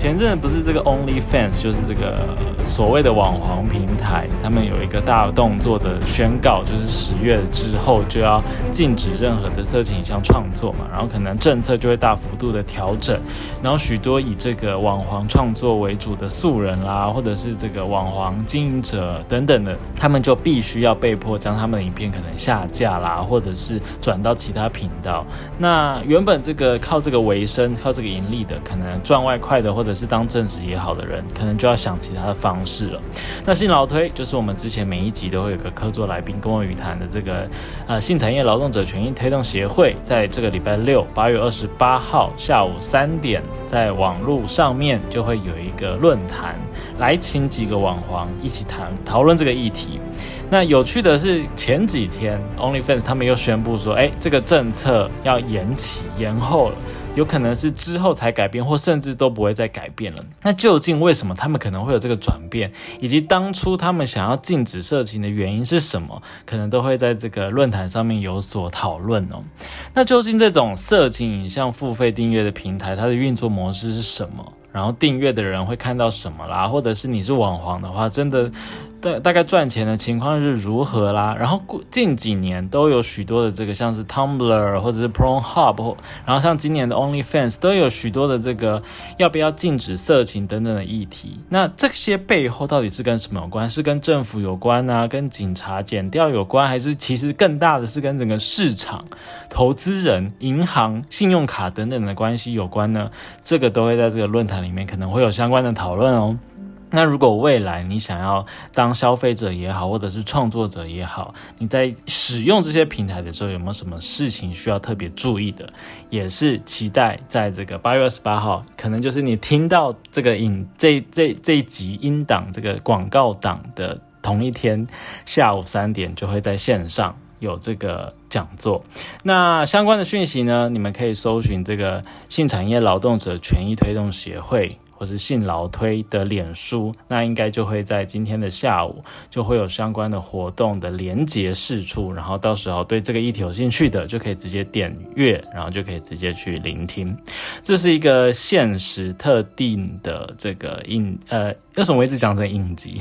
前阵不是这个 OnlyFans，就是这个所谓的网黄平台，他们有一个大动作的宣告，就是十月之后就要禁止任何的色情影像创作嘛，然后可能政策就会大幅度的调整，然后许多以这个网黄创作为主的素人啦，或者是这个网黄经营者等等的，他们就必须要被迫将他们的影片可能下架啦，或者是转到其他频道。那原本这个靠这个为生、靠这个盈利的，可能赚外快的，或者是当正职也好的人，可能就要想其他的方式了。那性劳推就是我们之前每一集都会有个客座来宾跟我语谈的这个呃性产业劳动者权益推动协会，在这个礼拜六八月二十八号下午三点，在网络上面就会有一个论坛，来请几个网黄一起谈讨论这个议题。那有趣的是前几天 OnlyFans 他们又宣布说，哎，这个政策要延期延后了。有可能是之后才改变，或甚至都不会再改变了。那究竟为什么他们可能会有这个转变，以及当初他们想要禁止色情的原因是什么，可能都会在这个论坛上面有所讨论哦。那究竟这种色情影像付费订阅的平台，它的运作模式是什么？然后订阅的人会看到什么啦？或者是你是网黄的话，真的？大大概赚钱的情况是如何啦？然后近几年都有许多的这个像是 Tumblr 或者是 Pornhub，然后像今年的 OnlyFans 都有许多的这个要不要禁止色情等等的议题。那这些背后到底是跟什么有关？是跟政府有关呢？跟警察减掉有关？还是其实更大的是跟整个市场、投资人、银行、信用卡等等的关系有关呢？这个都会在这个论坛里面可能会有相关的讨论哦。那如果未来你想要当消费者也好，或者是创作者也好，你在使用这些平台的时候，有没有什么事情需要特别注意的？也是期待在这个八月二十八号，可能就是你听到这个影这这这一集音档这个广告档的同一天下午三点，就会在线上有这个讲座。那相关的讯息呢，你们可以搜寻这个性产业劳动者权益推动协会。或是信劳推的脸书，那应该就会在今天的下午就会有相关的活动的连结释出，然后到时候对这个议题有兴趣的就可以直接点阅，然后就可以直接去聆听。这是一个限时特定的这个影，呃，为什么我一直讲成影集？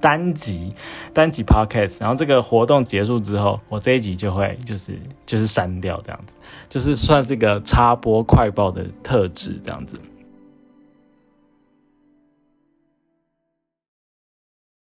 单集单集 podcast，然后这个活动结束之后，我这一集就会就是就是删掉这样子，就是算是一个插播快报的特质这样子。